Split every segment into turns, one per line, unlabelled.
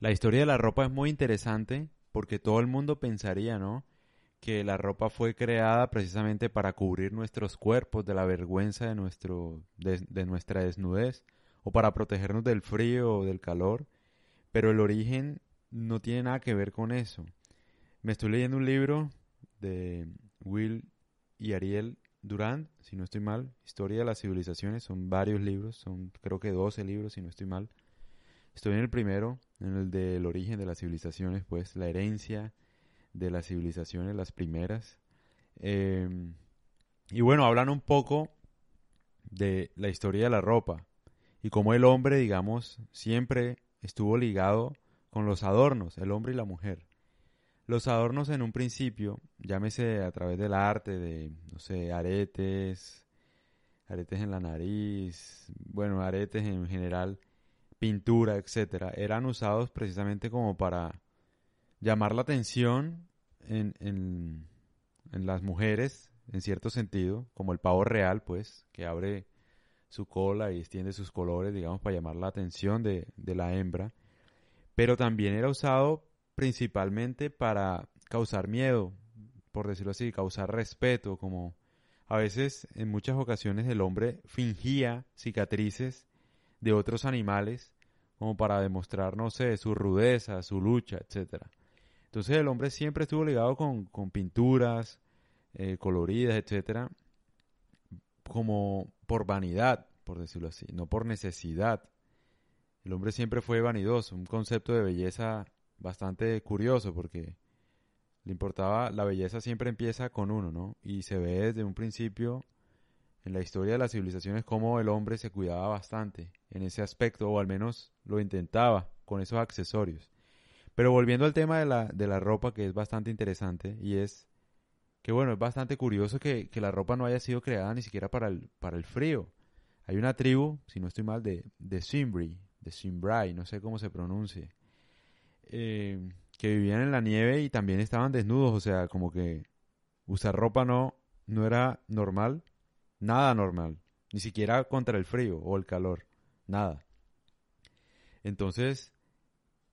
La historia de la ropa es muy interesante porque todo el mundo pensaría, ¿no? Que la ropa fue creada precisamente para cubrir nuestros cuerpos de la vergüenza de, nuestro, de, nuestra desnudez o para protegernos del frío o del calor, pero el origen no tiene nada que ver con eso. Me estoy leyendo un libro de Will y Ariel Durand, si no estoy mal, Historia de las Civilizaciones, son varios libros, son creo que 12 libros, si no estoy mal. Estoy en el primero, en el del origen de las civilizaciones, pues la herencia de las civilizaciones, las primeras. Em, y bueno, hablan un poco de la historia de la ropa y cómo el hombre, digamos, siempre estuvo ligado con los adornos, el hombre y la mujer. Los adornos en un principio, llámese a través del arte, de, no sé, aretes, aretes en la nariz, bueno, aretes en general, pintura, etcétera, eran usados precisamente como para llamar la atención en, en, las mujeres, en cierto sentido, como el pavo real, pues, que abre su cola y extiende sus colores, digamos, para llamar la atención de, de la hembra. Pero también era usado principalmente para causar miedo, por decirlo así, causar respeto, como a veces en muchas ocasiones el hombre fingía cicatrices de otros animales como para demostrar, no sé, su rudeza, su lucha, etc. Entonces el hombre siempre estuvo ligado con, pinturas eh, coloridas, etc. como por vanidad, por decirlo así, no por necesidad. El hombre siempre fue vanidoso, un concepto de belleza bastante curioso porque le importaba, la belleza siempre empieza con uno, ¿no? Y se ve desde un principio en la historia de las civilizaciones cómo el hombre se cuidaba bastante en ese aspecto, o al menos lo intentaba con esos accesorios. Pero volviendo al tema de la, de la ropa, que es bastante interesante, y es que bueno, es bastante curioso que, que, la ropa no haya sido creada ni siquiera para el, para el frío. Hay una tribu, si no estoy mal, de, de Simbri, de Simbrai, no sé cómo se pronuncie, eh, que vivían en la nieve y también estaban desnudos, o sea, como que usar ropa no, no era normal Nada normal. Ni siquiera contra el frío o el calor. Nada. Entonces,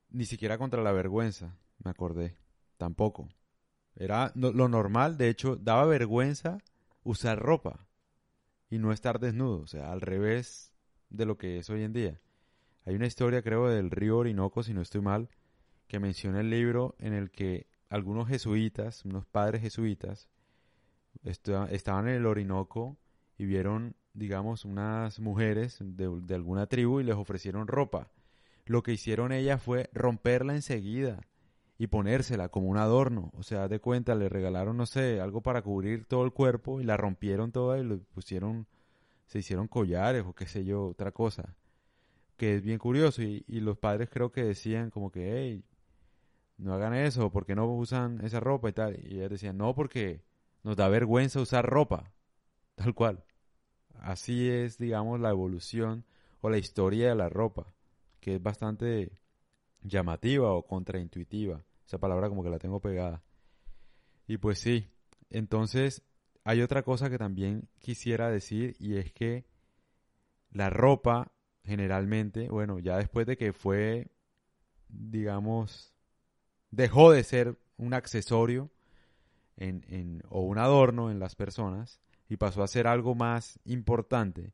ni siquiera contra la vergüenza, me acordé. Tampoco. Era lo normal, de hecho, daba vergüenza usar ropa y no estar desnudo, o sea, al revés de lo que es hoy en día. Hay una historia, creo, del río Orinoco, si no estoy mal, que menciona el libro en el que algunos jesuitas, unos padres jesuitas, estaban en el Orinoco y vieron, digamos, unas mujeres de, alguna tribu y les ofrecieron ropa. Lo que hicieron ellas fue romperla enseguida y ponérsela como un adorno. O sea, de cuenta, le regalaron, no sé, algo para cubrir todo el cuerpo y la rompieron toda y le pusieron, se hicieron collares o qué sé yo, otra cosa. Que es bien curioso y, y los padres creo que decían como que, hey, no hagan eso, porque no usan esa ropa y tal. Y ellas decían, no, porque nos da vergüenza usar ropa. Tal cual. Así es, digamos, la evolución o la historia de la ropa, que es bastante llamativa o contraintuitiva. Esa palabra como que la tengo pegada. Y pues sí, entonces hay otra cosa que también quisiera decir y es que la ropa generalmente, bueno, ya después de que fue, digamos, dejó de ser un accesorio o un adorno en las personas, y pasó a ser algo más importante,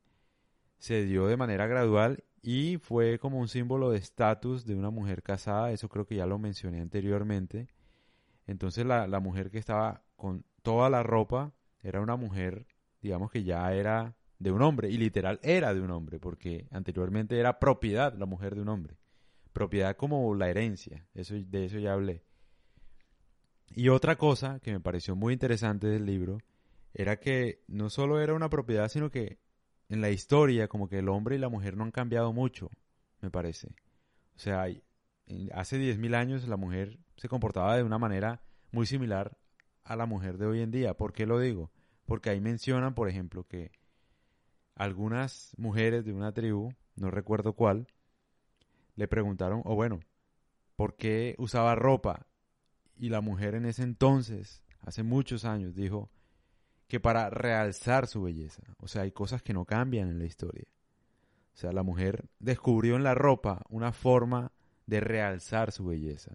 se dio de manera gradual y fue como un símbolo de estatus de una mujer casada, eso creo que ya lo mencioné anteriormente. Entonces la, la mujer que estaba con toda la ropa era una mujer, digamos que ya era de un hombre, y literal era de un hombre, porque anteriormente era propiedad la mujer de un hombre. Propiedad como la herencia, eso, de eso ya hablé. Y otra cosa que me pareció muy interesante del libro era que no solo era una propiedad, sino que en la historia como que el hombre y la mujer no han cambiado mucho, me parece. O sea, hace 10.000 años la mujer se comportaba de una manera muy similar a la mujer de hoy en día. ¿Por qué lo digo? Porque ahí mencionan, por ejemplo, que algunas mujeres de una tribu, no recuerdo cuál, le preguntaron, o bueno, ¿por qué usaba ropa? Y la mujer en ese entonces, hace muchos años, dijo, que para realzar su belleza. O sea, hay cosas que no cambian en la historia. O sea, la mujer descubrió en la ropa una forma de realzar su belleza.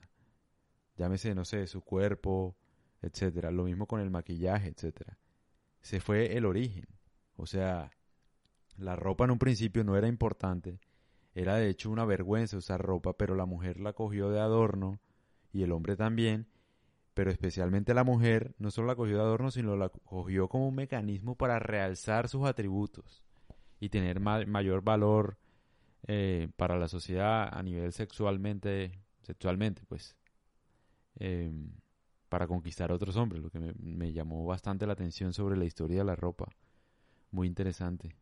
Llámese, no sé, su cuerpo, etcétera. Lo mismo con el maquillaje, etcétera. Se fue el origen. O sea, la ropa en un principio no era importante. Era de hecho una vergüenza usar ropa, pero la mujer la cogió de adorno y el hombre también. Pero especialmente la mujer no solo la cogió de adorno, sino la cogió como un mecanismo para realzar sus atributos y tener mayor valor eh, para la sociedad a nivel sexualmente, sexualmente, pues, em, para conquistar a otros hombres, lo que me, me llamó bastante la atención sobre la historia de la ropa. Muy interesante.